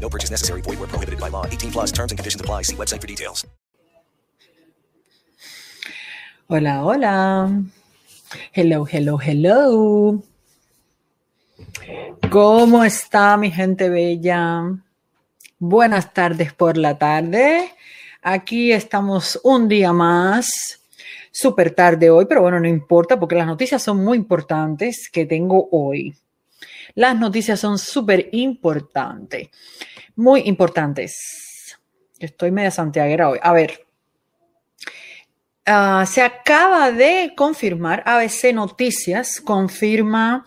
No purchase necessary. Void where prohibited by law. 18 plus terms and conditions apply. See website for details. Hola, hola. Hello, hello, hello. ¿Cómo está mi gente bella? Buenas tardes por la tarde. Aquí estamos un día más. Súper tarde hoy, pero bueno, no importa porque las noticias son muy importantes que tengo hoy. Las noticias son súper importantes. Muy importantes. Estoy media santiaguera hoy. A ver. Uh, se acaba de confirmar, ABC Noticias confirma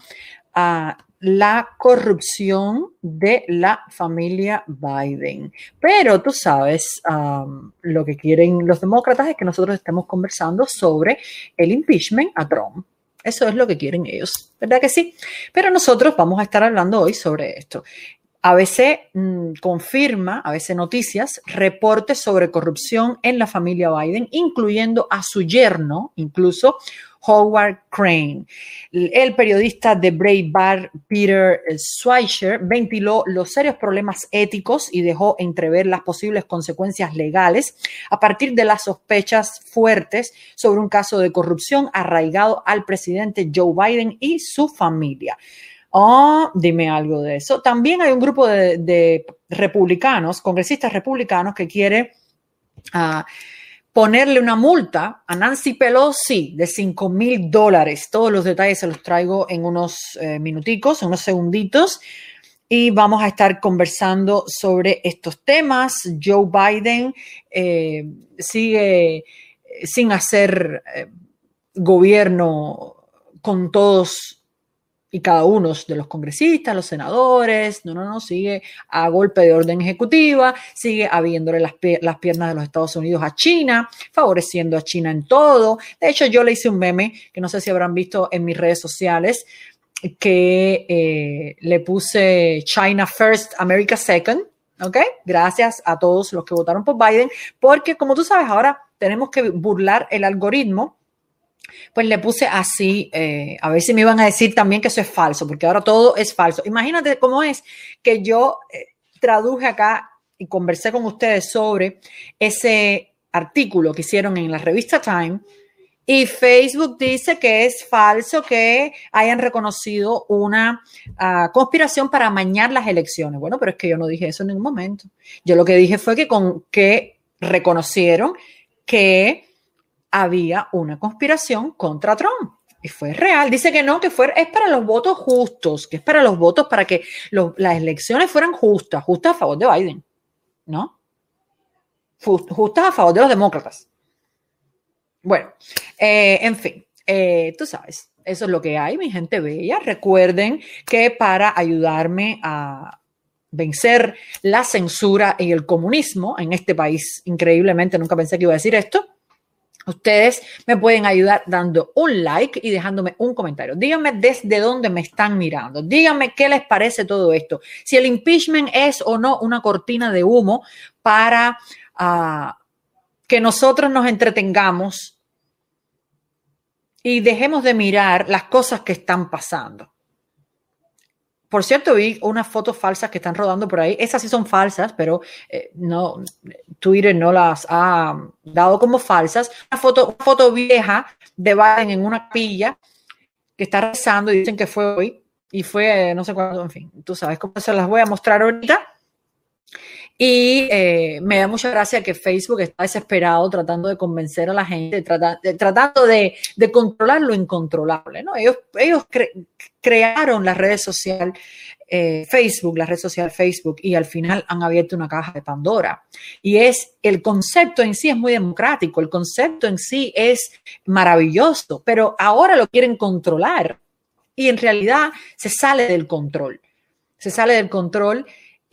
uh, la corrupción de la familia Biden. Pero tú sabes, lo que quieren los demócratas es que nosotros estemos conversando sobre el impeachment a Trump. Eso es lo que quieren ellos, ¿verdad que sí? Pero nosotros vamos a estar hablando hoy sobre esto. ABC mmm, confirma, ABC Noticias, reportes sobre corrupción en la familia Biden, incluyendo a su yerno, incluso Howard Crane. El periodista de Breitbart, Peter Schweizer, ventiló los serios problemas éticos y dejó entrever las posibles consecuencias legales a partir de las sospechas fuertes sobre un caso de corrupción arraigado al presidente Joe Biden y su familia. Oh, dime algo de eso. También hay un grupo de, republicanos, congresistas republicanos, que quiere uh, ponerle una multa a Nancy Pelosi de 5 mil dólares. Todos los detalles se los traigo en unos eh, minuticos, en unos segunditos. Y vamos a estar conversando sobre estos temas. Joe Biden eh, sigue sin hacer eh, gobierno con todos y cada uno de los congresistas, los senadores, no, no, no, sigue a golpe de orden ejecutiva, sigue habiéndole las, las, piernas de los Estados Unidos a China, favoreciendo a China en todo. De hecho, yo le hice un meme que no sé si habrán visto en mis redes sociales, que eh, le puse China First, America Second. ¿Ok? Gracias a todos los que votaron por Biden, porque como tú sabes, ahora tenemos que burlar el algoritmo pues le puse así, eh, a ver si me iban a decir también que eso es falso, porque ahora todo es falso. Imagínate cómo es que yo eh, traduje acá y conversé con ustedes sobre ese artículo que hicieron en la revista Time y Facebook dice que es falso que hayan reconocido una uh, conspiración para amañar las elecciones. Bueno, pero es que yo no dije eso en ningún momento. Yo lo que dije fue que, con, que reconocieron que había una conspiración contra Trump. Y fue real. Dice que no, que fue, es para los votos justos, que es para los votos para que las elecciones fueran justas, justas a favor de Biden, ¿no? Justas a favor de los demócratas. Bueno, eh, en fin, eh, tú sabes, eso es lo que hay, mi gente bella. Recuerden que para ayudarme a vencer la censura y el comunismo en este país, increíblemente, nunca pensé que iba a decir esto, Ustedes me pueden ayudar dando un like y dejándome un comentario. Díganme desde dónde me están mirando. Díganme qué les parece todo esto. Si el impeachment es o no una cortina de humo para uh, que nosotros nos entretengamos y dejemos de mirar las cosas que están pasando. Por cierto, vi unas fotos falsas que están rodando por ahí. Esas sí son falsas, pero eh, no, Twitter no las ha dado como falsas. Una foto, foto vieja de Biden en una pilla que está rezando y dicen que fue hoy y fue eh, no sé cuándo, en fin, tú sabes cómo se las voy a mostrar ahorita. Y eh, me da mucha gracia que Facebook está desesperado tratando de convencer a la gente, tratando de, controlar lo incontrolable. ¿no? Ellos, ellos crearon la red social eh, Facebook, la red social Facebook, y al final han abierto una caja de Pandora. Y es el concepto en sí es muy democrático, el concepto en sí es maravilloso, pero ahora lo quieren controlar y en realidad se sale del control. Se sale del control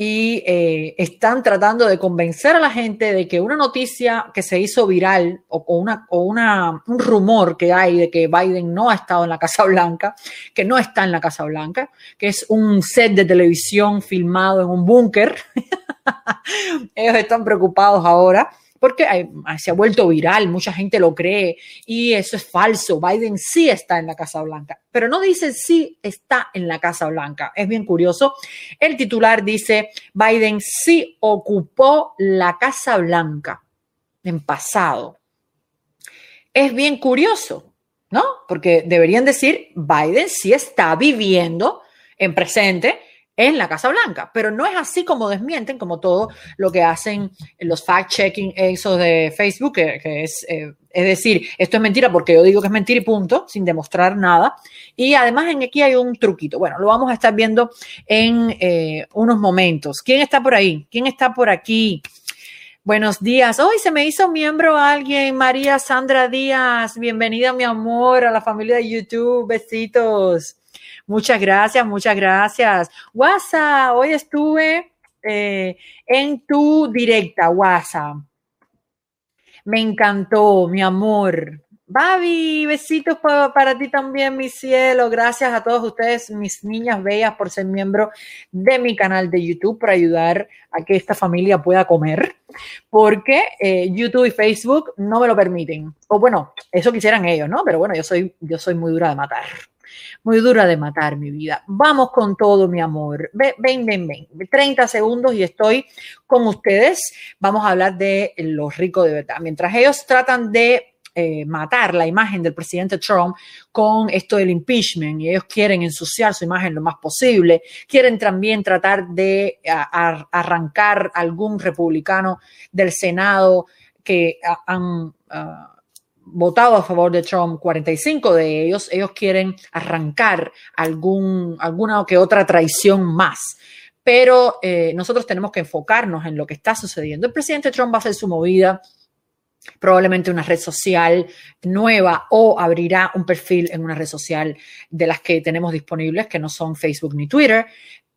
y eh, están tratando de convencer a la gente de que una noticia que se hizo viral o, una, o una, un rumor que hay de que Biden no ha estado en la Casa Blanca, que no está en la Casa Blanca, que es un set de televisión filmado en un búnker. Ellos están preocupados ahora porque se ha vuelto viral, mucha gente lo cree y eso es falso. Biden sí está en la Casa Blanca, pero no dice sí está en la Casa Blanca. Es bien curioso. El titular dice, Biden sí ocupó la Casa Blanca en pasado. Es bien curioso, ¿no? Porque deberían decir, Biden sí está viviendo en presente en la Casa Blanca, pero no es así como desmienten, como todo lo que hacen los fact-checking esos de Facebook, que, es, eh, es decir, esto es mentira porque yo digo que es mentira y punto, sin demostrar nada. Y además en aquí hay un truquito. Bueno, lo vamos a estar viendo en eh, unos momentos. ¿Quién está por ahí? ¿Quién está por aquí? Buenos días. Hoy se me hizo miembro alguien, María Sandra Díaz. Bienvenida, mi amor, a la familia de YouTube. Besitos. Muchas gracias, muchas gracias. WhatsApp, hoy estuve eh, en tu directa, WhatsApp. Me encantó, mi amor. Babi, besitos para, ti también, mi cielo. Gracias a todos ustedes, mis niñas bellas, por ser miembro de mi canal de YouTube, para ayudar a que esta familia pueda comer, porque eh, YouTube y Facebook no me lo permiten. O bueno, eso quisieran ellos, ¿no? Pero bueno, yo soy, yo soy muy dura de matar muy dura de matar mi vida. Vamos con todo, mi amor. Ven, ven, ven, ven. 30 segundos y estoy con ustedes. Vamos a hablar de los ricos de verdad. Mientras ellos tratan de eh, matar la imagen del presidente Trump con esto del impeachment y ellos quieren ensuciar su imagen lo más posible, quieren también tratar de arrancar algún republicano del Senado que han... Ah, votado a favor de Trump, 45 de ellos, ellos quieren arrancar algún, alguna que otra traición más. Pero eh, nosotros tenemos que enfocarnos en lo que está sucediendo. El presidente Trump va a hacer su movida, probablemente una red social nueva o abrirá un perfil en una red social de las que tenemos disponibles, que no son Facebook ni Twitter.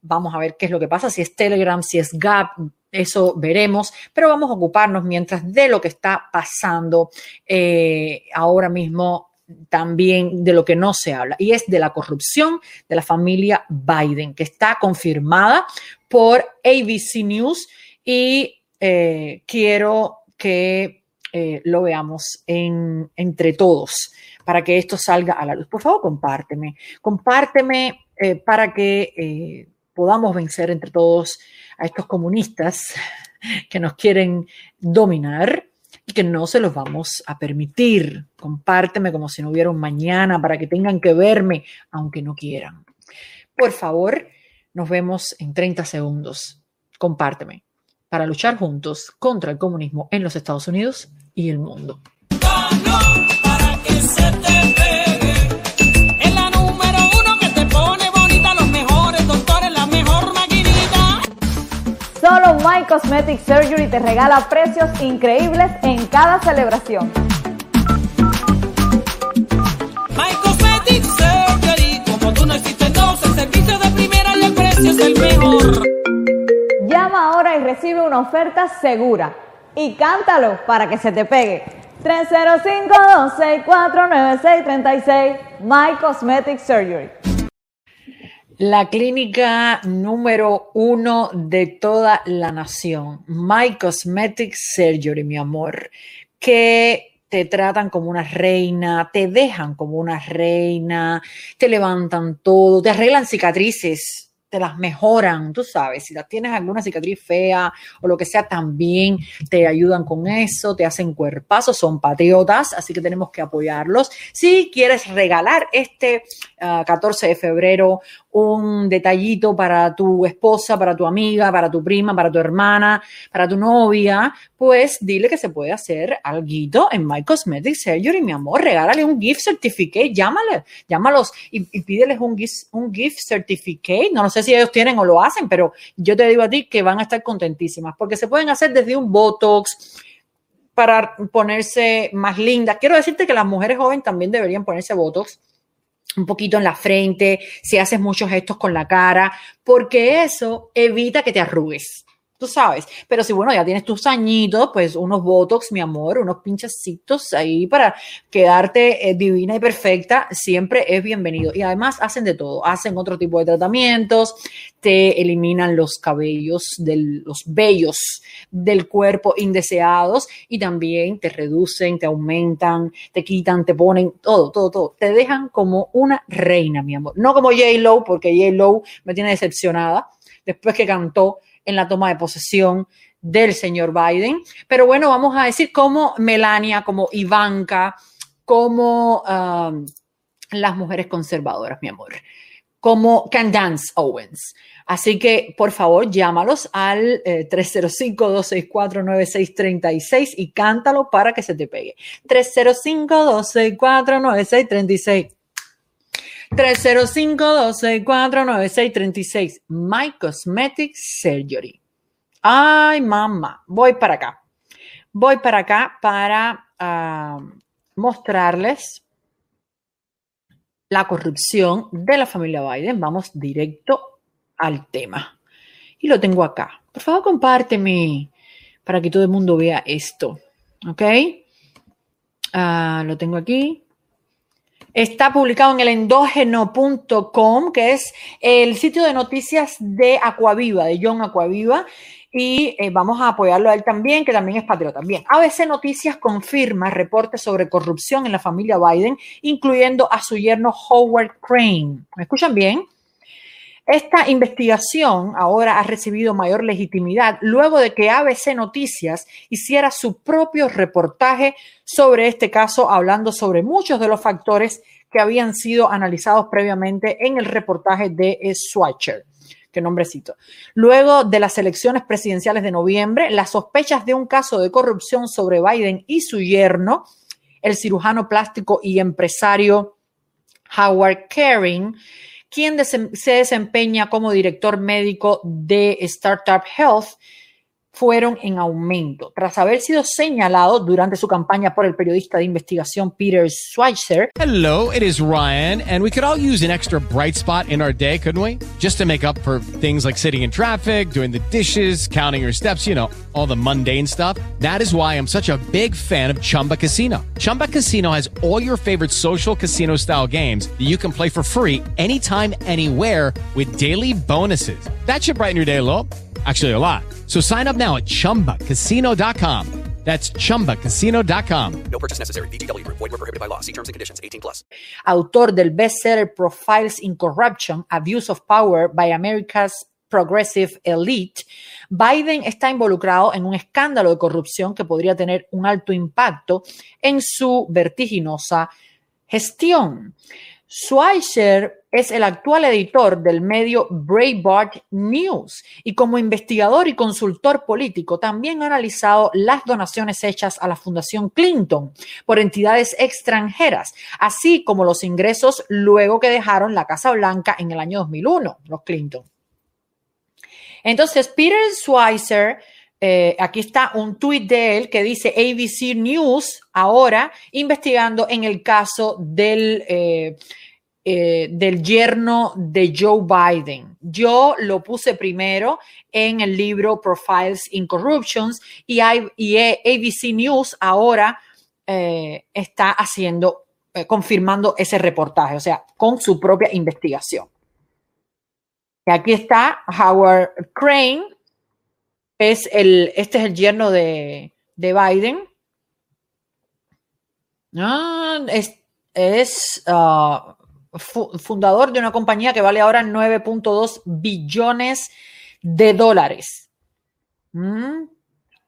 Vamos a ver qué es lo que pasa, si es Telegram, si es Gap, eso veremos, pero vamos a ocuparnos mientras de lo que está pasando eh, ahora mismo también de lo que no se habla, y es de la corrupción de la familia Biden, que está confirmada por ABC News y eh, quiero que eh, lo veamos en, entre todos para que esto salga a la luz. Por favor, compárteme, compárteme para que podamos vencer entre todos a estos comunistas que nos quieren dominar y que no se los vamos a permitir. Compárteme como si no hubiera un mañana para que tengan que verme, aunque no quieran. Por favor, nos vemos en 30 segundos. Compárteme para luchar juntos contra el comunismo en los Estados Unidos y el mundo. Solo My Cosmetic Surgery te regala precios increíbles en cada celebración. My Cosmetic Surgery, como tú no existes dos, el servicio de primera y el precio es el mejor. Llama ahora y recibe una oferta segura. Y cántalo para que se te pegue. 305-264-9636 My Cosmetic Surgery. La clínica número uno de toda la nación, My Cosmetic Surgery, mi amor, que te tratan como una reina, te dejan como una reina, te levantan todo, te arreglan cicatrices te las mejoran, tú sabes, si tienes alguna cicatriz fea o lo que sea, también te ayudan con eso, te hacen cuerpazos, son patriotas, así que tenemos que apoyarlos. Si quieres regalar este 14 ah, de febrero un detallito para tu esposa, para tu amiga, para tu prima, para tu hermana, para tu novia, pues dile que se puede hacer algo en My Cosmetic Surgery, mi amor, regálale un gift certificate, llámale, llámalos y, pídeles un gift, un gift certificate, no, no sé si ellos tienen o lo hacen, pero yo te digo a ti que van a estar contentísimas, porque se pueden hacer desde un Botox, para ponerse más lindas. Quiero decirte que las mujeres jóvenes también deberían ponerse Botox un poquito en la frente, si haces muchos gestos con la cara, porque eso evita que te arrugues. Tú sabes, pero si bueno, ya tienes tus añitos, pues unos botox, mi amor, unos pinchacitos ahí para quedarte eh, divina y perfecta, siempre es bienvenido. Y además hacen de todo, hacen otro tipo de tratamientos, te eliminan los cabellos, de los vellos del cuerpo indeseados y también te reducen, te aumentan, te quitan, te ponen todo, todo, todo. Te dejan como una reina, mi amor. No como J. Lo, porque J. Lo me tiene decepcionada después que cantó en la toma de posesión del señor Biden. Pero bueno, vamos a decir como Melania, como Ivanka, como um, las mujeres conservadoras, mi amor, como Candace Owens. Así que, por favor, llámalos al eh, 305-264-9636 y cántalo para que se te pegue. 305-264-9636. 305-264-9636. My Cosmetic Surgery. Ay, mamá. Voy para acá. Voy para acá para uh, mostrarles la corrupción de la familia Biden. Vamos directo al tema. Y lo tengo acá. Por favor, compárteme para que todo el mundo vea esto. ¿Ok? Uh, lo tengo aquí. Está publicado en el endógeno.com, que es el sitio de noticias de Acuaviva, de John Acuaviva. Y eh, vamos a apoyarlo a él también, que también es patriota. Bien, ABC Noticias confirma reportes sobre corrupción en la familia Biden, incluyendo a su yerno Howard Crane. ¿Me escuchan bien? Esta investigación ahora ha recibido mayor legitimidad luego de que ABC Noticias hiciera su propio reportaje sobre este caso, hablando sobre muchos de los factores que habían sido analizados previamente en el reportaje de Swatcher. Qué nombrecito. Luego de las elecciones presidenciales de noviembre, las sospechas de un caso de corrupción sobre Biden y su yerno, el cirujano plástico y empresario Howard Caring, quien se desempeña como director médico de Startup Health, fueron en aumento. Tras haber sido señalado durante su campaña por el periodista de investigación Peter Schweitzer. Hello, it is Ryan, and we could all use an extra bright spot in our day, couldn't we? Just to make up for things like sitting in traffic, doing the dishes, counting your steps, you know, all the mundane stuff. That is why I'm such a big fan of Chumba Casino. Chumba Casino has all your favorite social casino style games that you can play for free anytime, anywhere with daily bonuses. That should brighten your day a little. Actually, a lot. So sign up now at chumbacasino.com. That's chumbacasino.com. No purchase necessary. VGW Group. Void were prohibited by law. See terms and conditions. 18 plus. Autor del bestseller Profiles in Corruption, Abuse of Power by America's Progressive Elite, Biden está involucrado en un escándalo de corrupción que podría tener un alto impacto en su vertiginosa gestión. Schweitzer es el actual editor del medio Breitbart News y como investigador y consultor político también ha analizado las donaciones hechas a la Fundación Clinton por entidades extranjeras, así como los ingresos luego que dejaron la Casa Blanca en el año 2001, los Clinton. Entonces, Peter Schweitzer eh, aquí está un tuit de él que dice ABC News ahora investigando en el caso del, eh, eh, del yerno de Joe Biden. Yo lo puse primero en el libro Profiles in Corruptions y, y ABC News ahora está haciendo, confirmando ese reportaje, o sea, con su propia investigación. Y aquí está Howard Crane, es el, este es el yerno de, de Biden. Ah, es, es uh, fundador de una compañía que vale ahora 9.2 billones de dólares. Mm.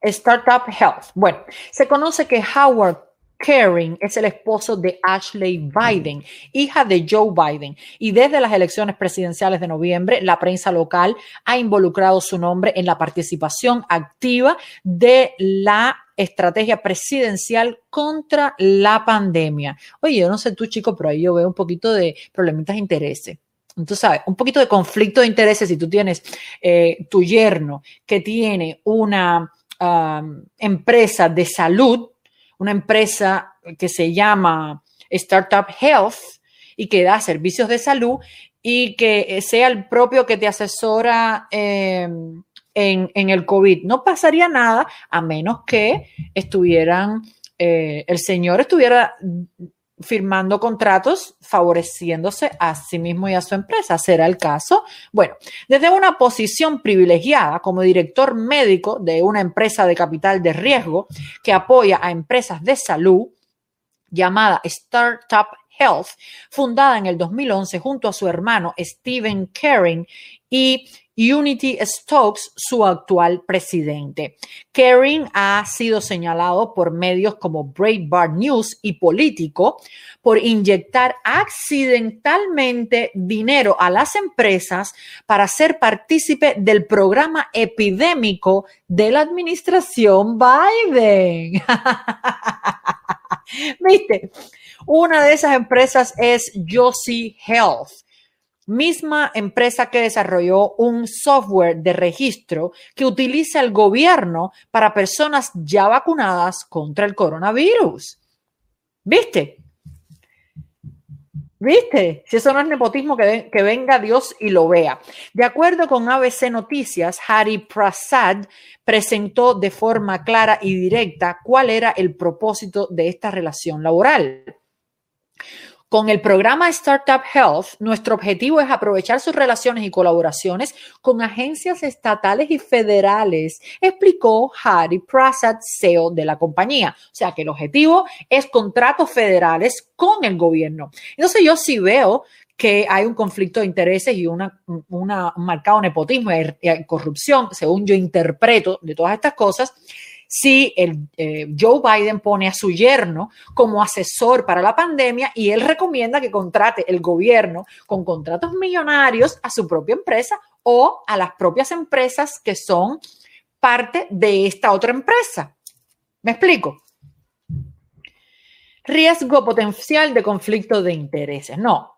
Startup Health. Bueno, se conoce que Howard Caring es el esposo de Ashley Biden, hija de Joe Biden. Y desde las elecciones presidenciales de noviembre, la prensa local ha involucrado su nombre en la participación activa de la estrategia presidencial contra la pandemia. Oye, yo no sé tú, chico, pero ahí yo veo un poquito de problemitas de intereses. Entonces, sabes, un poquito de conflicto de intereses si tú tienes eh, tu yerno que tiene una um, empresa de salud una empresa que se llama Startup Health y que da servicios de salud y que sea el propio que te asesora eh, en, en, el COVID. No pasaría nada a menos que estuvieran, eh, el señor estuviera firmando contratos favoreciéndose a sí mismo y a su empresa. ¿Será el caso? Bueno, desde una posición privilegiada como director médico de una empresa de capital de riesgo que apoya a empresas de salud llamada Startup Health, fundada en el 2011 junto a su hermano Steven Caring y Unity Stokes, su actual presidente. Kering ha sido señalado por medios como Breitbart News y Político por inyectar accidentalmente dinero a las empresas para ser partícipe del programa epidémico de la administración Biden. ¿Viste? Una de esas empresas es Yossi Health misma empresa que desarrolló un software de registro que utiliza el gobierno para personas ya vacunadas contra el coronavirus. ¿Viste? ¿Viste? Si eso no es nepotismo, que, que, venga Dios y lo vea. De acuerdo con ABC Noticias, Hari Prasad presentó de forma clara y directa cuál era el propósito de esta relación laboral. Con el programa Startup Health, nuestro objetivo es aprovechar sus relaciones y colaboraciones con agencias estatales y federales, explicó Hari Prasad, CEO de la compañía. O sea que el objetivo es contratos federales con el gobierno. Entonces yo sí veo que hay un conflicto de intereses y una, una un marcado nepotismo y corrupción, según yo interpreto de todas estas cosas si el, eh, Joe Biden pone a su yerno como asesor para la pandemia y él recomienda que contrate el gobierno con contratos millonarios a su propia empresa o a las propias empresas que son parte de esta otra empresa. ¿Me explico? Riesgo potencial de conflicto de intereses. No,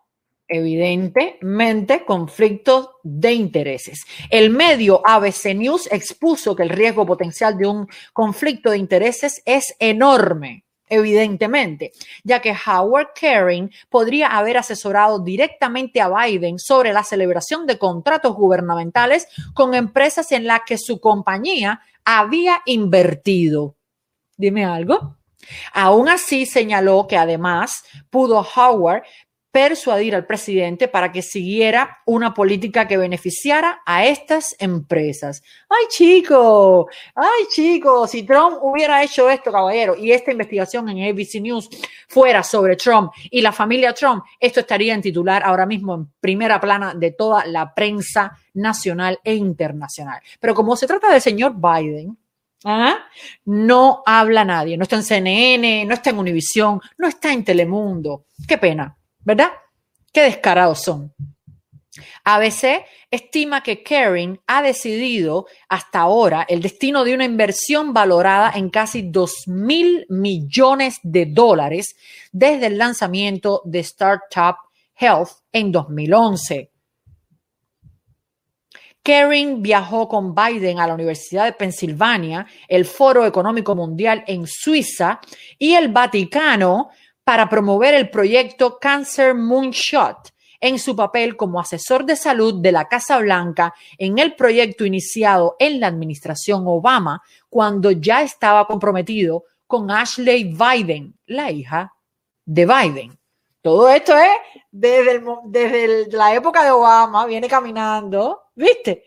evidentemente conflictos de intereses. El medio ABC News expuso que el riesgo potencial de un conflicto de intereses es enorme, evidentemente, ya que Howard Caring podría haber asesorado directamente a Biden sobre la celebración de contratos gubernamentales con empresas en las que su compañía había invertido. Dime algo. Aún así, señaló que además pudo Howard persuadir al presidente para que siguiera una política que beneficiara a estas empresas. Ay, chico, ay, chicos, si Trump hubiera hecho esto, caballero, y esta investigación en ABC News fuera sobre Trump y la familia Trump, esto estaría en titular ahora mismo en primera plana de toda la prensa nacional e internacional. Pero como se trata del señor Biden, ¿Ah? No habla nadie, no está en CNN, no está en Univisión, no está en Telemundo. Qué pena. ¿Verdad? Qué descarados son. ABC estima que Kering ha decidido hasta ahora el destino de una inversión valorada en casi 2 mil millones de dólares desde el lanzamiento de Startup Health en 2011. Kering viajó con Biden a la Universidad de Pensilvania, el Foro Económico Mundial en Suiza y el Vaticano para promover el proyecto Cancer Moonshot en su papel como asesor de salud de la Casa Blanca en el proyecto iniciado en la administración Obama cuando ya estaba comprometido con Ashley Biden, la hija de Biden. Todo esto es desde, desde la época de Obama, viene caminando, ¿viste?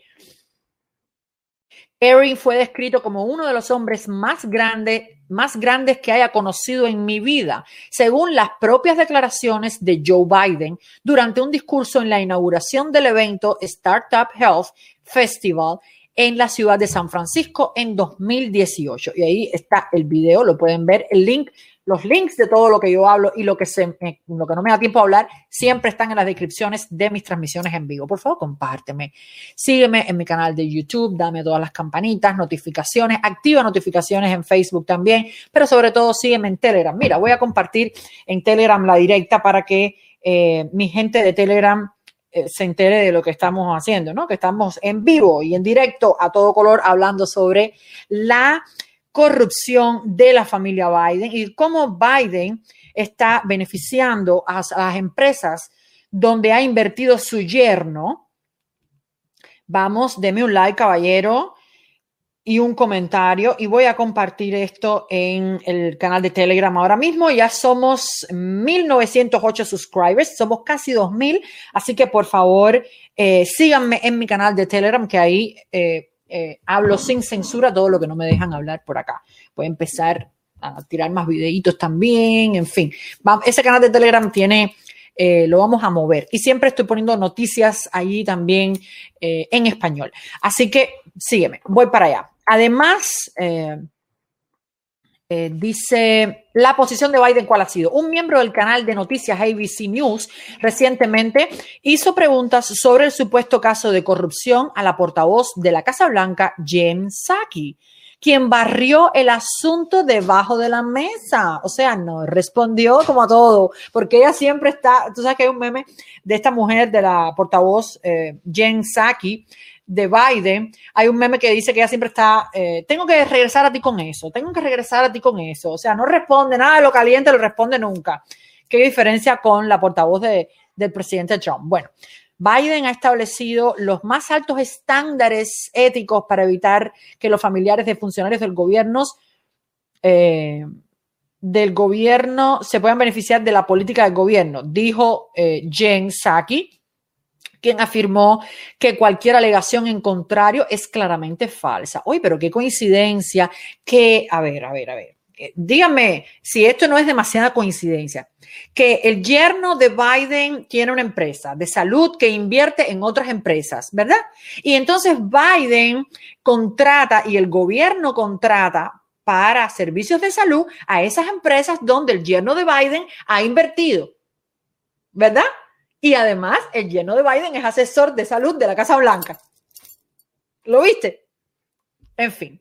Erin fue descrito como uno de los hombres más, grande, más grandes que haya conocido en mi vida, según las propias declaraciones de Joe Biden durante un discurso en la inauguración del evento Startup Health Festival en la ciudad de San Francisco en 2018. Y ahí está el video, lo pueden ver, el link los links de todo lo que yo hablo y lo que, se, lo que no me da tiempo a hablar siempre están en las descripciones de mis transmisiones en vivo. Por favor, compárteme. Sígueme en mi canal de YouTube, dame todas las campanitas, notificaciones, activa notificaciones en Facebook también, pero sobre todo sígueme en Telegram. Mira, voy a compartir en Telegram la directa para que eh, mi gente de Telegram eh, se entere de lo que estamos haciendo, ¿no? Que estamos en vivo y en directo a todo color hablando sobre la corrupción de la familia Biden y cómo Biden está beneficiando a, las empresas donde ha invertido su yerno. Vamos, deme un like, caballero, y un comentario y voy a compartir esto en el canal de Telegram ahora mismo. Ya somos 1908 subscribers, somos casi 2000, así que por favor eh, síganme en mi canal de Telegram que ahí eh, eh, hablo sin censura todo lo que no me dejan hablar por acá. Voy a empezar a tirar más videitos también, en fin. ese canal de Telegram tiene eh, lo vamos a mover. Y siempre estoy poniendo noticias ahí también eh, en español. Así que sígueme, voy para allá. Además, dice la posición de Biden, ¿cuál ha sido? Un miembro del canal de noticias ABC News recientemente hizo preguntas sobre el supuesto caso de corrupción a la portavoz de la Casa Blanca, Jen Psaki quien barrió el asunto debajo de la mesa. O sea, no respondió como a todo, porque ella siempre está, tú sabes que hay un meme de esta mujer, de la portavoz eh, Jen Psaki, de Biden, hay un meme que dice que ella siempre está, eh, tengo que regresar a ti con eso, tengo que regresar a ti con eso. O sea, no responde nada de lo caliente, lo responde nunca. ¿Qué diferencia con la portavoz de, del presidente Trump? Bueno, Biden ha establecido los más altos estándares éticos para evitar que los familiares de funcionarios del gobierno eh, del gobierno se puedan beneficiar de la política del gobierno, dijo eh, Jen Psaki, quien afirmó que cualquier alegación en contrario es claramente falsa. Uy, pero qué coincidencia que, a ver, a ver, a ver. Eh, dígame si esto no es demasiada coincidencia, que el yerno de Biden tiene una empresa de salud que invierte en otras empresas, ¿verdad? Y entonces Biden contrata y el gobierno contrata para servicios de salud a esas empresas donde el yerno de Biden ha invertido, ¿verdad? Y además el yerno de Biden es asesor de salud de la Casa Blanca. ¿Lo viste? En fin.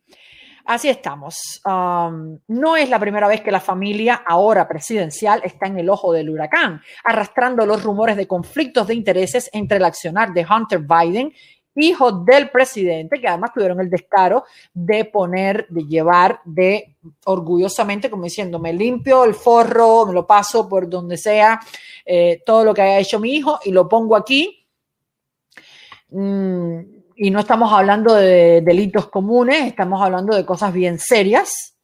Así estamos. Um, no es la primera vez que la familia, ahora presidencial, está en el ojo del huracán, arrastrando los rumores de conflictos de intereses entre el accionar de Hunter Biden, hijo del presidente, que además tuvieron el descaro de poner, de llevar, de orgullosamente, como diciendo, me limpio el forro, me lo paso por donde sea, eh, todo lo que haya hecho mi hijo y lo pongo aquí. Mm, y no estamos hablando de delitos comunes, estamos hablando de cosas bien serias.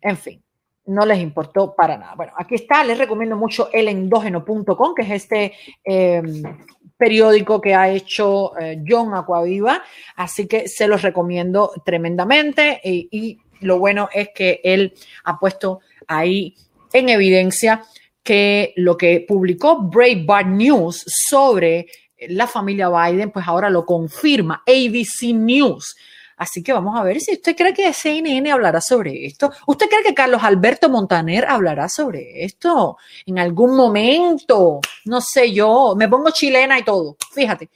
En fin, no les importó para nada. Bueno, aquí está, les recomiendo mucho elendógeno.com, que es este em, periódico que ha hecho eh, John Acuaviva, así que se los recomiendo tremendamente y, y lo bueno es que él ha puesto ahí en evidencia que lo que publicó Breitbart News sobre la familia Biden, pues ahora lo confirma ABC News. Así que vamos a ver si usted cree que CNN hablará sobre esto. ¿Usted cree que Carlos Alberto Montaner hablará sobre esto en algún momento? No sé yo, me pongo chilena y todo. Fíjate,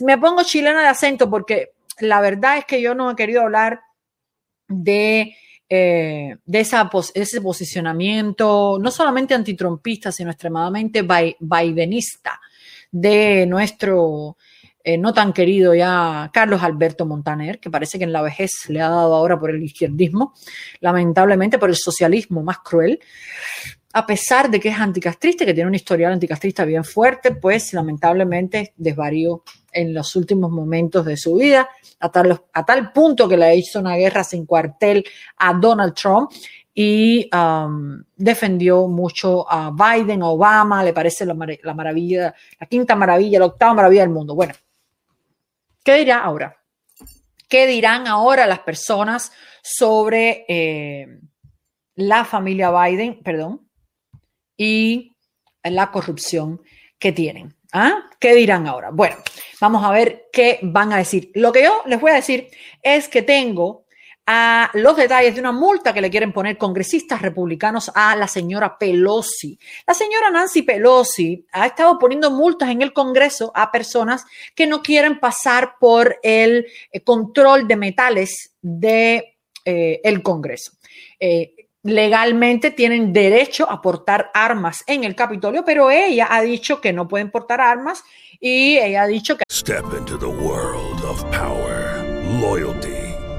me pongo chilena de acento porque la verdad es que yo no he querido hablar de, eh, de esa ese posicionamiento, no solamente antitrumpista, sino extremadamente bidenista de nuestro eh, no tan querido ya Carlos Alberto Montaner, que parece que en la vejez le ha dado ahora por el izquierdismo, lamentablemente por el socialismo más cruel. A pesar de que es anticastrista, que tiene un historial anticastrista bien fuerte, pues lamentablemente desvarió en los últimos momentos de su vida, a tal, punto que le hizo una guerra sin cuartel a Donald Trump y um, defendió mucho a Biden, Obama, le parece la, la, maravilla, la quinta maravilla, la octava maravilla del mundo. Bueno, ¿qué dirá ahora? ¿Qué dirán ahora las personas sobre eh, la familia Biden, perdón, y la corrupción que tienen? ¿Ah? ¿Qué dirán ahora? Bueno, vamos a ver qué van a decir. Lo que yo les voy a decir es que tengo a los detalles de una multa que le quieren poner congresistas republicanos a la señora Pelosi. La señora Nancy Pelosi ha estado poniendo multas en el Congreso a personas que no quieren pasar por el eh, control de metales del de, eh, Congreso. Eh, legalmente tienen derecho a portar armas en el Capitolio, pero ella ha dicho que no pueden portar armas y ella ha dicho que... Step into the world of power, loyalty.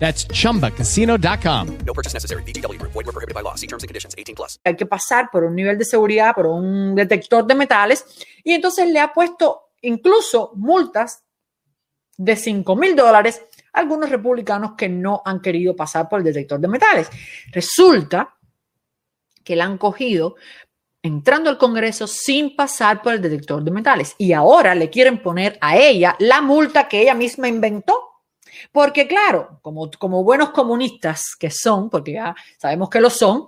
That's chumbacasino.com. No purchase necessary. VGW Group. Void were prohibited by law. See terms and conditions. 18 plus. Hay que pasar por un nivel de seguridad, por un detector de metales, y entonces le ha puesto incluso multas de 5 mil dólares a algunos republicanos que no han querido pasar por el detector de metales. Resulta que la han cogido entrando al Congreso sin pasar por el detector de metales y ahora le quieren poner a ella la multa que ella misma inventó. Porque claro, como, como buenos comunistas que son, porque ya sabemos que lo son,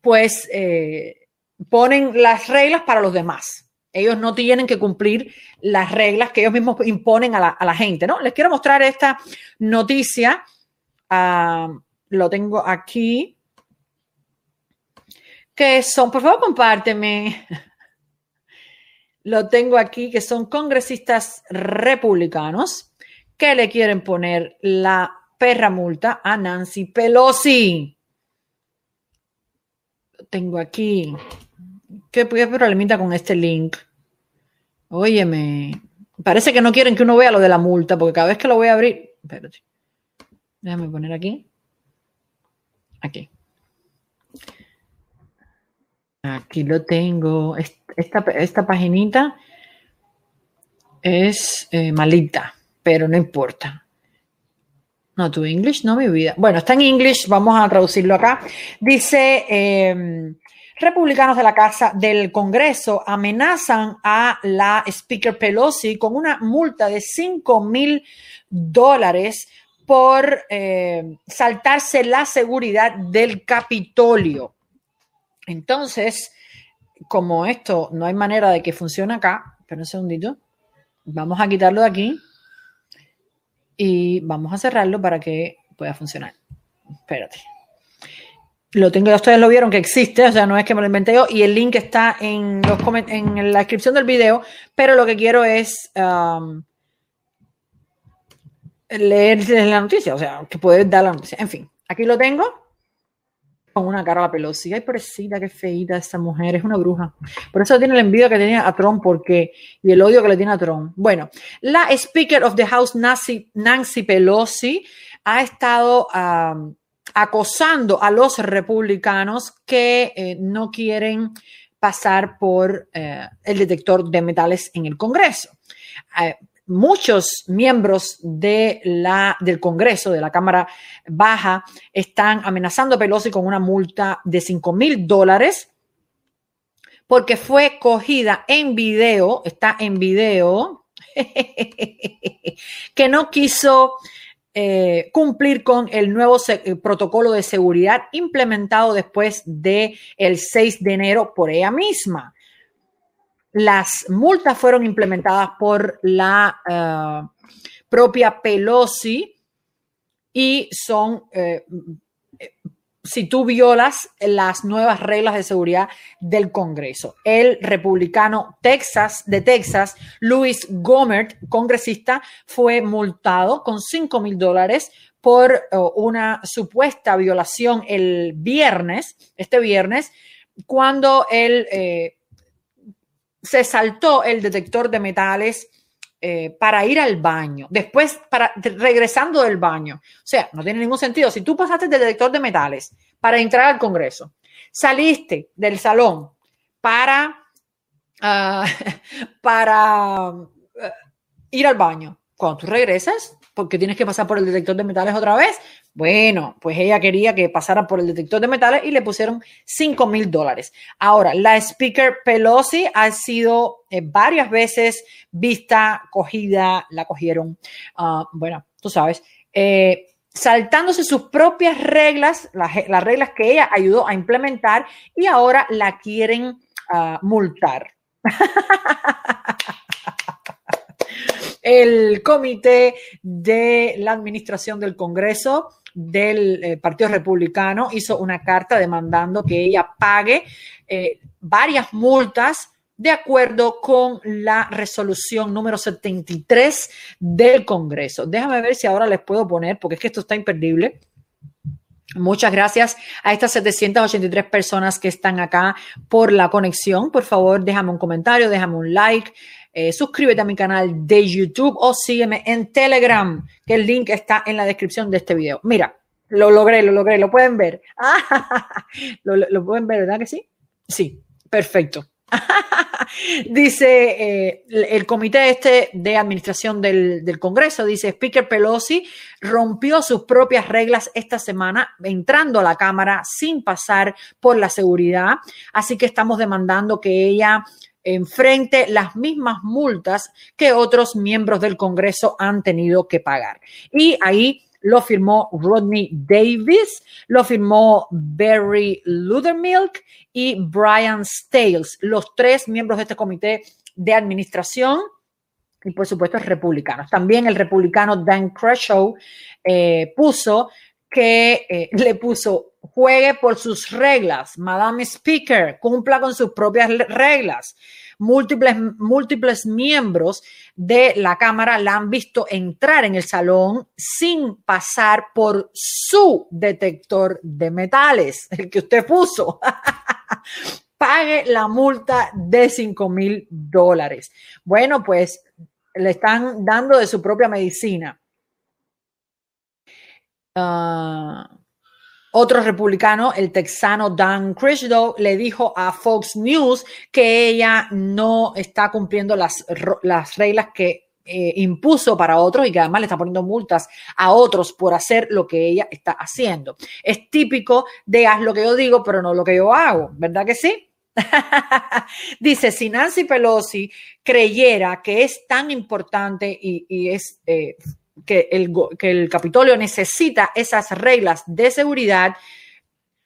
pues eh, ponen las reglas para los demás. Ellos no tienen que cumplir las reglas que ellos mismos imponen a la, a la gente, ¿no? Les quiero mostrar esta noticia. Uh, lo tengo aquí. Que son, por favor, compárteme. Lo tengo aquí, que son congresistas republicanos que le quieren poner la perra multa a Nancy Pelosi. Lo tengo aquí. ¿Qué, qué problemita con este link? Óyeme, parece que no quieren que uno vea lo de la multa, porque cada vez que lo voy a abrir. Espérate. Déjame poner aquí. Aquí. Aquí lo tengo. Esta, esta paginita es eh, malita, pero no importa. No, tu English, no mi vida. Bueno, está en English, vamos a traducirlo acá. Dice, eh, republicanos de la Casa del Congreso amenazan a la Speaker Pelosi con una multa de 5 mil dólares por eh, saltarse la seguridad del Capitolio. Entonces, como esto no hay manera de que funcione acá, pero un segundito, vamos a quitarlo de aquí y vamos a cerrarlo para que pueda funcionar. Espérate. Lo tengo, ya ustedes lo vieron que existe, o sea, no es que me lo inventé yo, y el link está en, los en la descripción del video, pero lo que quiero es um, leer la noticia, o sea, que puedes dar la noticia. En fin, aquí lo tengo con una cara la Pelosi. Ay, pobrecita, qué feita esta mujer, es una bruja. Por eso tiene la envidia que tenía a Trump porque, y el odio que le tiene a Trump. Bueno, la Speaker of the House, Nancy, Nancy Pelosi, ha estado um, acosando a los republicanos que eh, no quieren pasar por eh, el detector de metales en el Congreso. Eh, muchos miembros de la, del Congreso, de la Cámara Baja, están amenazando a Pelosi con una multa de 5 mil dólares porque fue cogida en video, está en video, que no quiso eh, cumplir con el nuevo eh, protocolo de seguridad implementado después del el 6 de enero por ella misma. Las multas fueron implementadas por la uh, propia Pelosi y son, eh, si tú violas las nuevas reglas de seguridad del Congreso. El republicano Texas, de Texas, Luis Gomert, congresista, fue multado con 5 mil dólares por uh, una supuesta violación el viernes, este viernes, cuando él eh, se saltó el detector de metales eh, para ir al baño, después para regresando del baño. O sea, no tiene ningún sentido. Si tú pasaste del detector de metales para entrar al Congreso, saliste del salón para, uh, para uh, ir al baño, cuando tú regresas, porque tienes que pasar por el detector de metales otra vez. Bueno, pues ella quería que pasara por el detector de metales y le pusieron 5 mil dólares. Ahora, la speaker Pelosi ha sido eh, varias veces vista, cogida, la cogieron, ah, bueno, tú sabes, eh, saltándose sus propias reglas, las, las, reglas que ella ayudó a implementar y ahora la quieren ah, multar. el comité de la administración del Congreso del eh, Partido Republicano hizo una carta demandando que ella pague eh, varias multas de acuerdo con la resolución número 73 del Congreso. Déjame ver si ahora les puedo poner, porque es que esto está imperdible. Muchas gracias a estas 783 personas que están acá por la conexión. Por favor, déjame un comentario, déjame un like, eh, suscríbete a mi canal de YouTube o sígueme en Telegram, que el link está en la descripción de este video. Mira, lo logré, lo logré, lo pueden ver. lo, pueden ver, ¿verdad que sí? Sí, perfecto. dice eh, el comité este de administración del, del, Congreso, dice Speaker Pelosi rompió sus propias reglas esta semana entrando a la Cámara sin pasar por la seguridad, así que estamos demandando que ella enfrente las mismas multas que otros miembros del Congreso han tenido que pagar. Y ahí lo firmó Rodney Davis, lo firmó Barry Ludermilk y Brian Stales, los tres miembros de este comité de administración y por supuesto republicanos. También el republicano Dan Crenshaw eh, puso que eh, le puso juegue por sus reglas, Madame Speaker, cumpla con sus propias reglas. Múltiples, múltiples miembros de la Cámara la han visto entrar en el salón sin pasar por su detector de metales, el que usted puso. Pague la multa de 5 mil dólares. Bueno, pues le están dando de su propia medicina. Uh, otro republicano, el texano Dan Crenshaw, le dijo a Fox News que ella no está cumpliendo las, las reglas que eh, impuso para otros y que además le está poniendo multas a otros por hacer lo que ella está haciendo. Es típico de haz lo que yo digo, pero no lo que yo hago, ¿verdad que sí? Dice, si Nancy Pelosi creyera que es tan importante y, y es eh, que el, que el Capitolio necesita esas reglas de seguridad,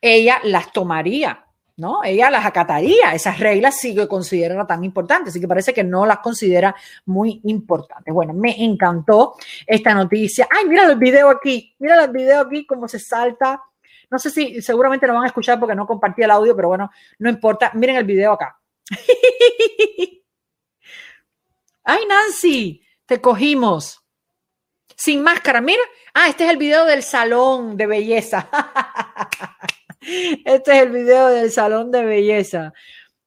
ella las tomaría, ¿no? Ella las acataría, esas reglas sí que considera tan importantes, así que parece que no las considera muy importantes. Bueno, me encantó esta noticia. Ay, mira el video aquí, mira el video aquí, cómo se salta. No sé si seguramente lo van a escuchar porque no compartí el audio, pero bueno, no importa. Miren el video acá. Ay, Nancy, te cogimos. Sin máscara, mira. Ah, este es el video del salón de belleza. este es el video del salón de belleza.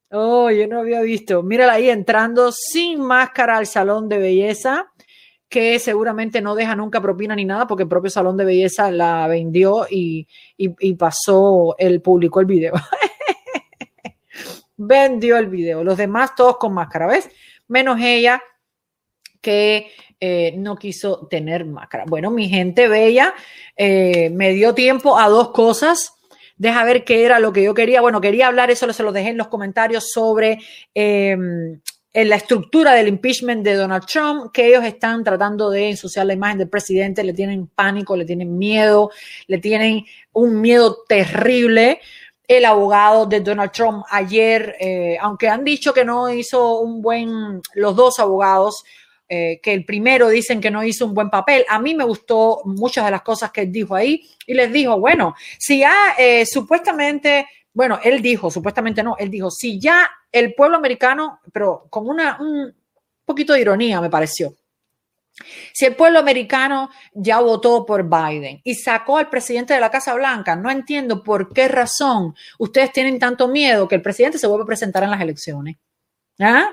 Oh, yo no había visto. Mírala ahí entrando sin máscara al salón de belleza, que seguramente no deja nunca propina ni nada, porque el propio salón de belleza la vendió y, y, pasó, el publicó el video. Vendió el video. Los demás todos con máscara, ¿ves? Menos ella que eh, no quiso tener máscara. Bueno, mi gente bella, eh, me dio tiempo a dos cosas. Deja ver qué era lo que yo quería. Bueno, quería hablar, eso se lo dejé en los comentarios sobre em, en la estructura del impeachment de Donald Trump, que ellos están tratando de ensuciar la imagen del presidente, le tienen pánico, le tienen miedo, le tienen un miedo terrible. El abogado de Donald Trump ayer, eh, aunque han dicho que no hizo un buen, los dos abogados, eh, que el primero dicen que no hizo un buen papel. A mí me gustó muchas de las cosas que él dijo ahí y les dijo, bueno, si ya eh, supuestamente, bueno, él dijo, supuestamente no, él dijo, si ya el pueblo americano, pero con una, un poquito de ironía me pareció. Si el pueblo americano ya votó por Biden y sacó al presidente de la Casa Blanca, no entiendo por qué razón ustedes tienen tanto miedo que el presidente se vuelva a presentar en las elecciones. ¿Ah?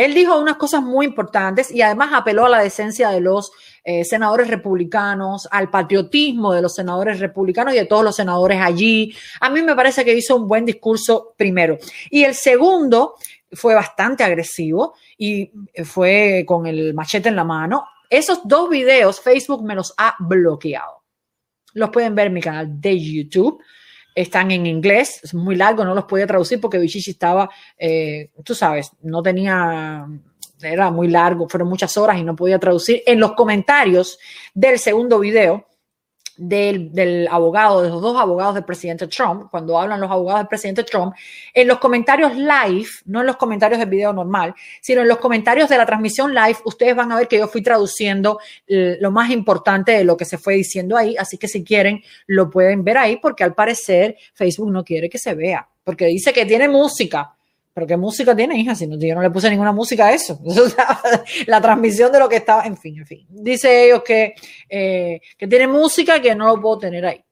Él dijo unas cosas muy importantes y además apeló a la decencia de los eh, senadores republicanos, al patriotismo de los senadores republicanos y de todos los senadores allí. A mí me parece que hizo un buen discurso primero. Y el segundo fue bastante agresivo y fue con el machete en la mano Esos dos videos Facebook me los ha bloqueado. Los pueden ver en mi canal de YouTube. Están en inglés, es muy largo, no los podía traducir porque Bichichi estaba, eh, tú sabes, no tenía, era muy largo, fueron muchas horas y no podía traducir. En los comentarios del segundo video, del, del, abogado, de los dos abogados del presidente Trump, cuando hablan los abogados del presidente Trump, en los comentarios live, no en los comentarios del video normal, sino en los comentarios de la transmisión live, ustedes van a ver que yo fui traduciendo lo más importante de lo que se fue diciendo ahí, así que si quieren lo pueden ver ahí, porque al parecer Facebook no quiere que se vea, porque dice que tiene música, pero ¿qué música tiene, hija? Si no, yo no le puse ninguna música a eso. la transmisión de lo que estaba, en fin, en fin. Dice ellos que, eh, que tiene música que no lo puedo tener ahí.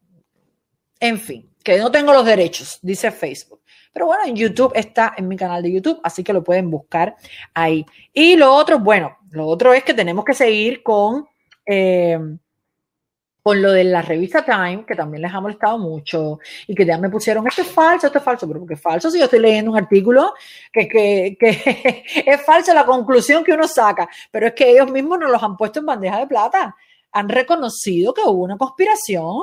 En fin, que no tengo los derechos, dice Facebook. Pero bueno, en YouTube está en mi canal de YouTube, así que lo pueden buscar ahí. Y lo otro, bueno, lo otro es que tenemos que seguir con... Eh, con lo de la revista Time, que también les ha molestado mucho, y que ya me pusieron, esto es falso, esto es falso, pero porque es falso si yo estoy leyendo un artículo que, que, que es falso la conclusión que uno saca, pero es que ellos mismos nos los han puesto en bandeja de plata, han reconocido que hubo una conspiración.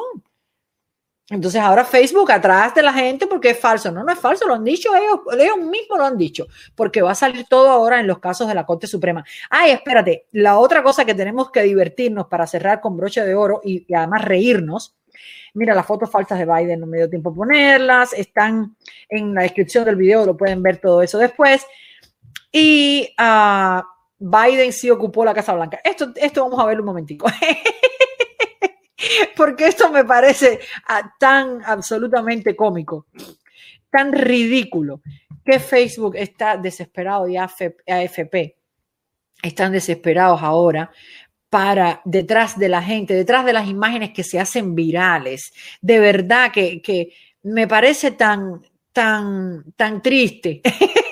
Entonces ahora Facebook atrás de la gente porque es falso. No, no es falso, lo han dicho ellos, ellos mismos lo han dicho, porque va a salir todo ahora en los casos de la Corte Suprema. Ay, espérate, la otra cosa que tenemos que divertirnos para cerrar con broche de oro y, y además reírnos. Mira, las fotos falsas de Biden no me dio tiempo a ponerlas, están en la descripción del video, lo pueden ver todo eso después. Y uh, Biden sí ocupó la Casa Blanca. Esto, esto vamos a ver un momentico. porque esto me parece ah, tan absolutamente cómico, tan ridículo, que Facebook está desesperado y AFP están desesperados ahora para detrás de la gente, detrás de las imágenes que se hacen virales. De verdad que, que me parece tan, tan, tan triste.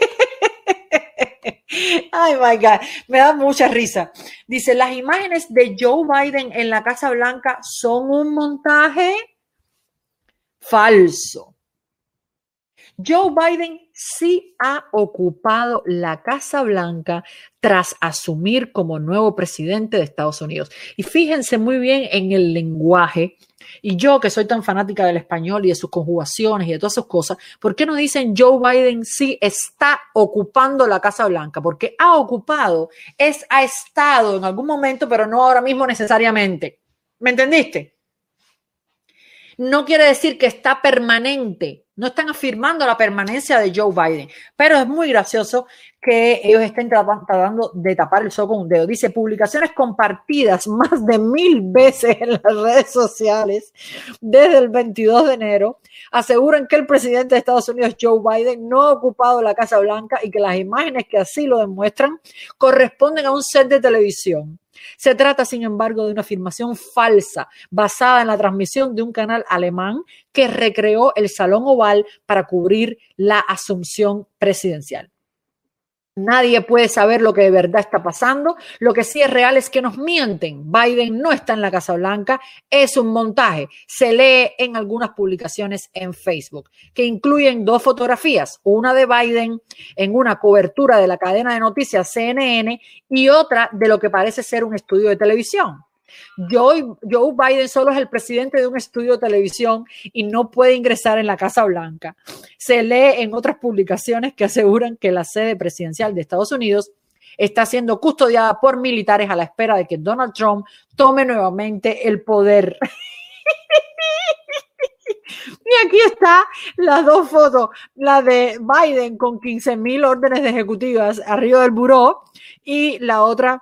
Ay, my God, me da mucha risa. Dice, las imágenes de Joe Biden en la Casa Blanca son un montaje falso. Joe Biden sí ha ocupado la Casa Blanca tras asumir como nuevo presidente de Estados Unidos. Y fíjense muy bien en el lenguaje. Y yo que soy tan fanática del español y de sus conjugaciones y de todas sus cosas, ¿por qué no dicen Joe Biden sí está ocupando la Casa Blanca? Porque ha ocupado, es ha estado en algún momento, pero no ahora mismo necesariamente. ¿Me entendiste? No quiere decir que está permanente no están afirmando la permanencia de Joe Biden, pero es muy gracioso que ellos estén tratando de tapar el sol con un dedo. Dice, publicaciones compartidas más de mil veces en las redes sociales desde el 22 de enero aseguran que el presidente de Estados Unidos, Joe Biden, no ha ocupado la Casa Blanca y que las imágenes que así lo demuestran corresponden a un set de televisión. Se trata, sin embargo, de una afirmación falsa basada en la transmisión de un canal alemán que recreó el Salón Oval para cubrir la asunción presidencial. Nadie puede saber lo que de verdad está pasando. Lo que sí es real es que nos mienten. Biden no está en la Casa Blanca, es un montaje. Se lee en algunas publicaciones en Facebook, que incluyen dos fotografías, una de Biden en una cobertura de la cadena de noticias CNN y otra de lo que parece ser un estudio de televisión. Joe, Joe, Biden solo es el presidente de un estudio de televisión y no puede ingresar en la Casa Blanca. Se lee en otras publicaciones que aseguran que la sede presidencial de Estados Unidos está siendo custodiada por militares a la espera de que Donald Trump tome nuevamente el poder. Y aquí está las dos fotos, la de Biden con 15 mil órdenes de ejecutivas arriba del buró y la otra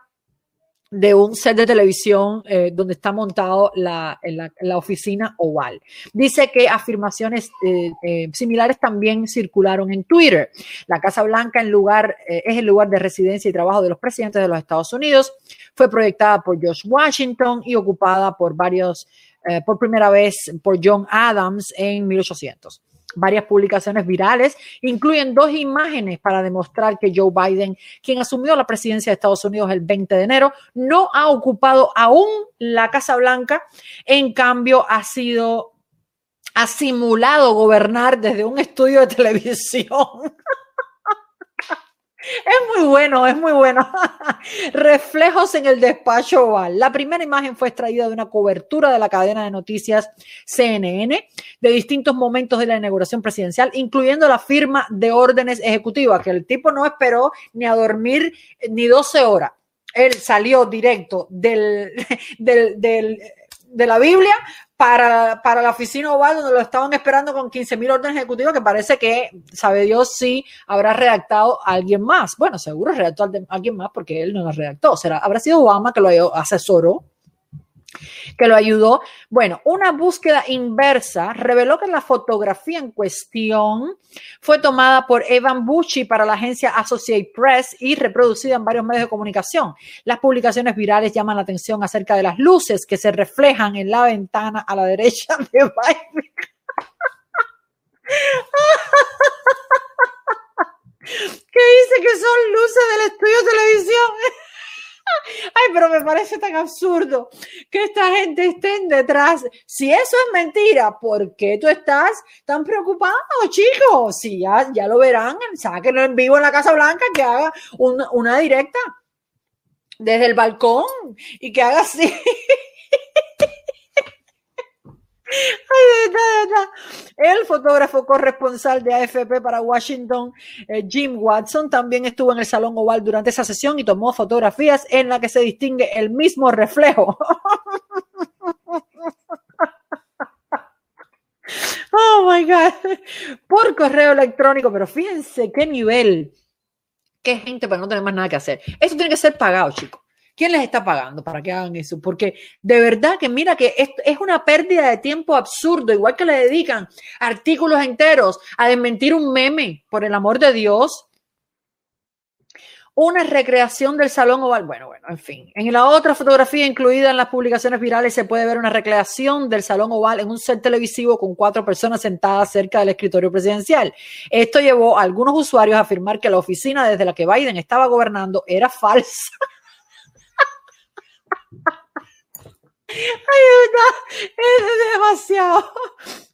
de un set de televisión eh, donde está montado la, la, oficina oval. Dice que afirmaciones eh, eh, similares también circularon en Twitter. La Casa Blanca lugar, es el lugar de residencia y trabajo de los presidentes de los Estados Unidos. Fue proyectada por George Washington y ocupada por varios, por primera vez por John Adams en 1800 varias publicaciones virales, incluyen dos imágenes para demostrar que Joe Biden, quien asumió la presidencia de Estados Unidos el 20 de enero, no ha ocupado aún la Casa Blanca, en cambio ha sido, ha simulado gobernar desde un estudio de televisión. Es muy bueno, es muy bueno. Reflejos en el despacho oval. La primera imagen fue extraída de una cobertura de la cadena de noticias CNN de distintos momentos de la inauguración presidencial, incluyendo la firma de órdenes ejecutivas, que el tipo no esperó ni a dormir ni 12 horas. Él salió directo del de la Biblia para, para la oficina oval donde lo estaban esperando con 15 mil órdenes ejecutivas que parece que, sabe Dios, si habrá redactado a alguien más. Bueno, seguro redactó alguien más porque él no lo redactó. Será, habrá sido Obama que lo asesoró que lo ayudó. Bueno, una búsqueda inversa reveló que la fotografía en cuestión fue tomada por Evan Bucci para la agencia Associated Press y reproducida en varios medios de comunicación. Las publicaciones virales llaman la atención acerca de las luces que se reflejan en la ventana a la derecha de Biden. ¿Qué dice que son luces del estudio de televisión? Pero me parece tan absurdo que esta gente estén detrás. Si eso es mentira, ¿por qué tú estás tan preocupado, chicos? Si ya, ya lo verán, sáquenlo en vivo en la Casa Blanca, que haga una directa desde el balcón y que haga así. Ay, de de. El fotógrafo corresponsal de AFP para Washington, eh, Jim Watson, también estuvo en el Salón Oval durante esa sesión y tomó fotografías en la que se distingue el mismo reflejo. Oh my God. Por correo electrónico, pero fíjense qué nivel. Qué gente para no tener más nada que hacer. Eso tiene que ser pagado, chicos. ¿Quién les está pagando para que hagan eso? Porque de verdad que mira que es, es una pérdida de tiempo absurdo, igual que le dedican artículos enteros a desmentir un meme, por el amor de Dios. Una recreación del Salón Oval. Bueno, bueno, en fin. En la otra fotografía incluida en las publicaciones virales se puede ver una recreación del Salón Oval en un set televisivo con cuatro personas sentadas cerca del escritorio presidencial. Esto llevó a algunos usuarios a afirmar que la oficina desde la que Biden estaba gobernando era falsa. Ay, es demasiado.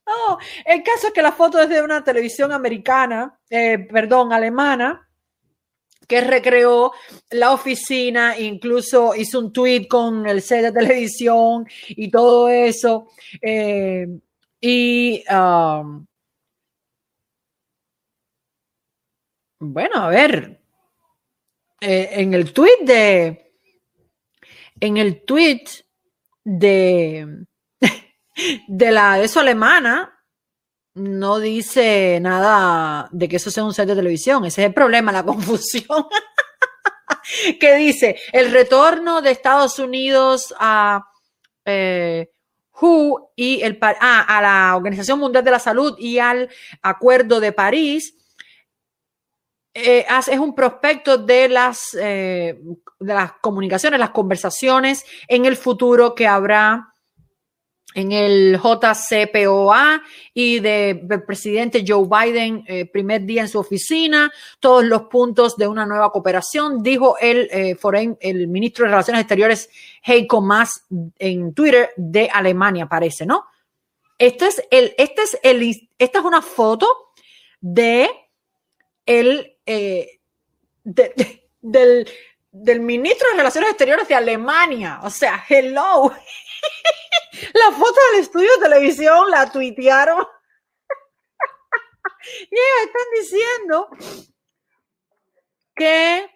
el caso es que la foto es de una televisión americana, eh, perdón, alemana, que recreó la oficina, incluso hizo un tweet con el set de televisión y todo eso. Eh, y um, bueno, a ver, eh, en el tweet de en el tweet de, de la eso alemana no dice nada de que eso sea un set de televisión. Ese es el problema, la confusión. que dice el retorno de Estados Unidos a eh, WHO y el, ah, a la Organización Mundial de la Salud y al Acuerdo de París eh, es un prospecto de las, eh, de las comunicaciones, las conversaciones en el futuro que habrá en el JCPOA y del presidente Joe Biden, eh, primer día en su oficina, todos los puntos de una nueva cooperación, dijo el, el ministro de Relaciones Exteriores Heiko Maas en Twitter de Alemania, parece, ¿no? Este es el, este es el, esta es una foto de el eh, del, del ministro de Relaciones Exteriores de Alemania. O sea, hello. la foto del estudio de televisión la tuitearon. y ellos están diciendo que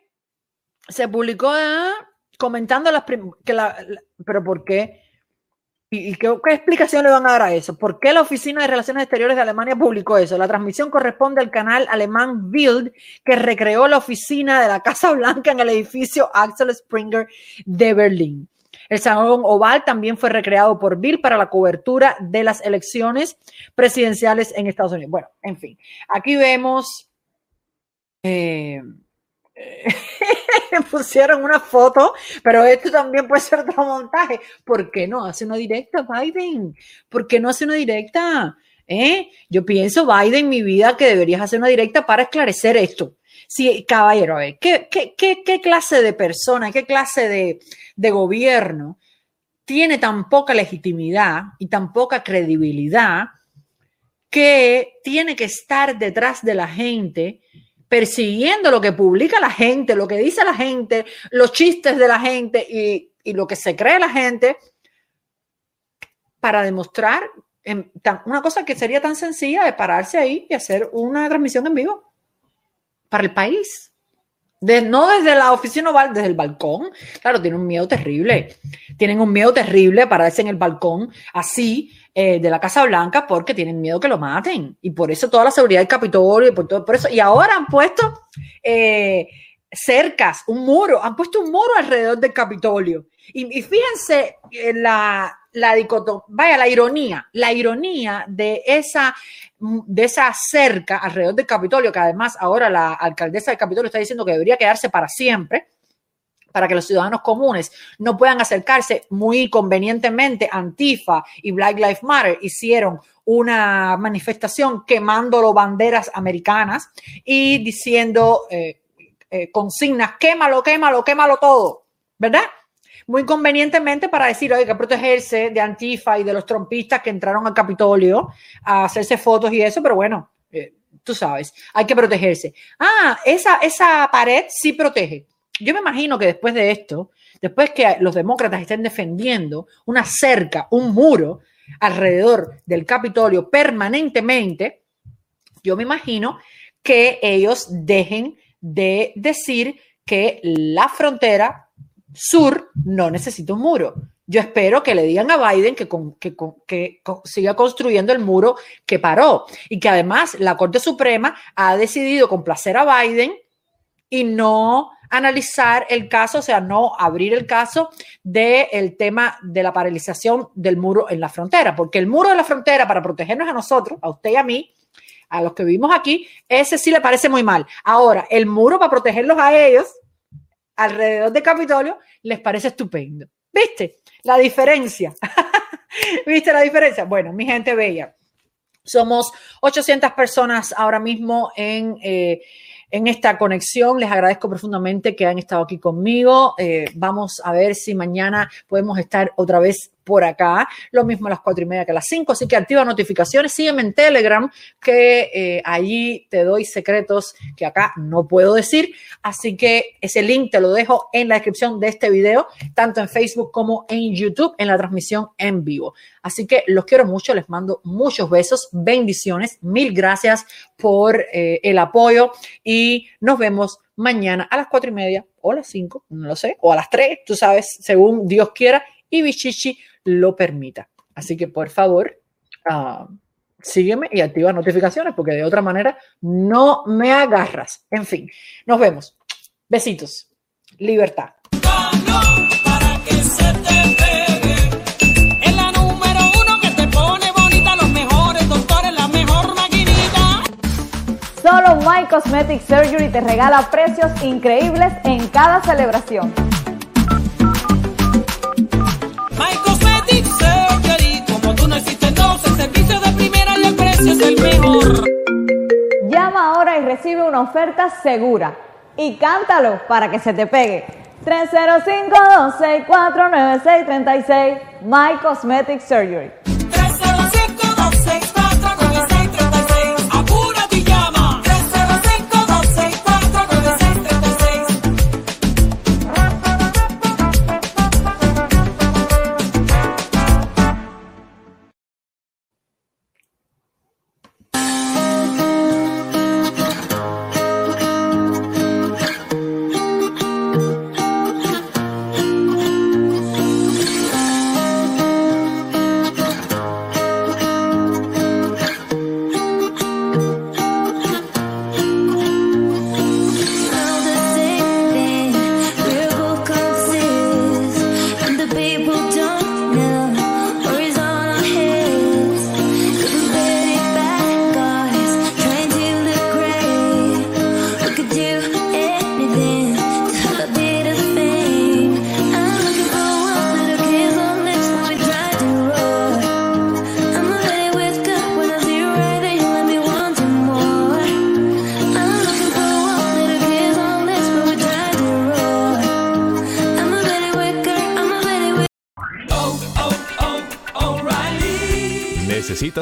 se publicó ¿eh? comentando las que pero ¿por qué? ¿Y qué, explicación le van a dar a eso? ¿Por qué la Oficina de Relaciones Exteriores de Alemania publicó eso? La transmisión corresponde al canal alemán Bild, que recreó la oficina de la Casa Blanca en el edificio Axel Springer de Berlín. El Salón Oval también fue recreado por Bill para la cobertura de las elecciones presidenciales en Estados Unidos. Bueno, en fin, aquí vemos... Eh, pusieron una foto, pero esto también puede ser otro montaje. ¿Por qué no hace una directa, Biden? ¿Por qué no hace una directa? ¿Eh? Yo pienso, Biden, mi vida, que deberías hacer una directa para esclarecer esto. Sí, caballero, a ver, ¿qué, clase de persona, qué clase de gobierno tiene tan poca legitimidad y tan poca credibilidad que tiene que estar detrás de la gente persiguiendo lo que publica la gente, lo que dice la gente, los chistes de la gente y, lo que se cree la gente para demostrar una cosa que sería tan sencilla de pararse ahí y hacer una transmisión en vivo para el país. De- no desde la oficina desde el balcón. Claro, tienen un miedo terrible. Tienen un miedo terrible pararse en el balcón así eh, de la Casa Blanca porque tienen miedo que lo maten. Y por eso toda la seguridad del Capitolio y por todo por eso. Y ahora han puesto eh, cercas, un muro, han puesto un muro alrededor del Capitolio. Y, fíjense eh, la, la dicotomía, vaya, la ironía, la ironía de esa, de esa cerca alrededor del Capitolio, que además ahora la alcaldesa del Capitolio está diciendo que debería quedarse para siempre, para que los ciudadanos comunes no puedan acercarse muy convenientemente. Antifa y Black Lives Matter hicieron una manifestación quemando banderas americanas y diciendo eh, eh, consignas, quémalo, quémalo, quémalo todo, ¿verdad? Muy convenientemente para decir, oye, que protegerse de Antifa y de los trompistas que entraron al Capitolio a hacerse fotos y eso, pero bueno, eh, tú sabes, hay que protegerse. Ah, esa, esa pared sí protege. Yo me imagino que después de esto, después que los demócratas estén defendiendo una cerca, un muro alrededor del Capitolio permanentemente, yo me imagino que ellos dejen de decir que la frontera sur no necesita un muro. Yo espero que le digan a Biden que, siga construyendo el muro que paró y que además la Corte Suprema ha decidido complacer a Biden y no analizar el caso, o sea, no abrir el caso del el tema de la paralización del muro en la frontera, porque el muro de la frontera para protegernos a nosotros, a usted y a mí, a los que vivimos aquí, ese sí le parece muy mal. Ahora, el muro para protegerlos a ellos alrededor del Capitolio les parece estupendo. ¿Viste? La diferencia. ¿Viste la diferencia? Bueno, mi gente bella, somos 800 personas ahora mismo en... Eh, en esta conexión. Les agradezco profundamente que han estado aquí conmigo. Eh, vamos a ver si mañana podemos estar otra vez por acá. Lo mismo a las cuatro y media que a las cinco. Así que activa notificaciones. Sígueme en Telegram, que eh, allí te doy secretos que acá no puedo decir. Así que ese link te lo dejo en la descripción de este video, tanto en Facebook como en YouTube, en la transmisión en vivo. Así que los quiero mucho. Les mando muchos besos, bendiciones. Mil gracias por eh, el apoyo y nos vemos mañana a las cuatro y media o a las cinco, no lo sé, o a las tres, tú sabes, según Dios quiera y Bichichi lo permita. Así que por favor, uh, sígueme y activa notificaciones porque de otra manera no me agarras. En fin, nos vemos. Besitos. Libertad. Solo My Cosmetic Surgery te regala precios increíbles en cada celebración. My Cosmetic Surgery, como tú no existes, no, el servicio de primera y el precio es el mejor. Llama ahora y recibe una oferta segura. Y cántalo para que se te pegue. 305-264-9636 My Cosmetic Surgery.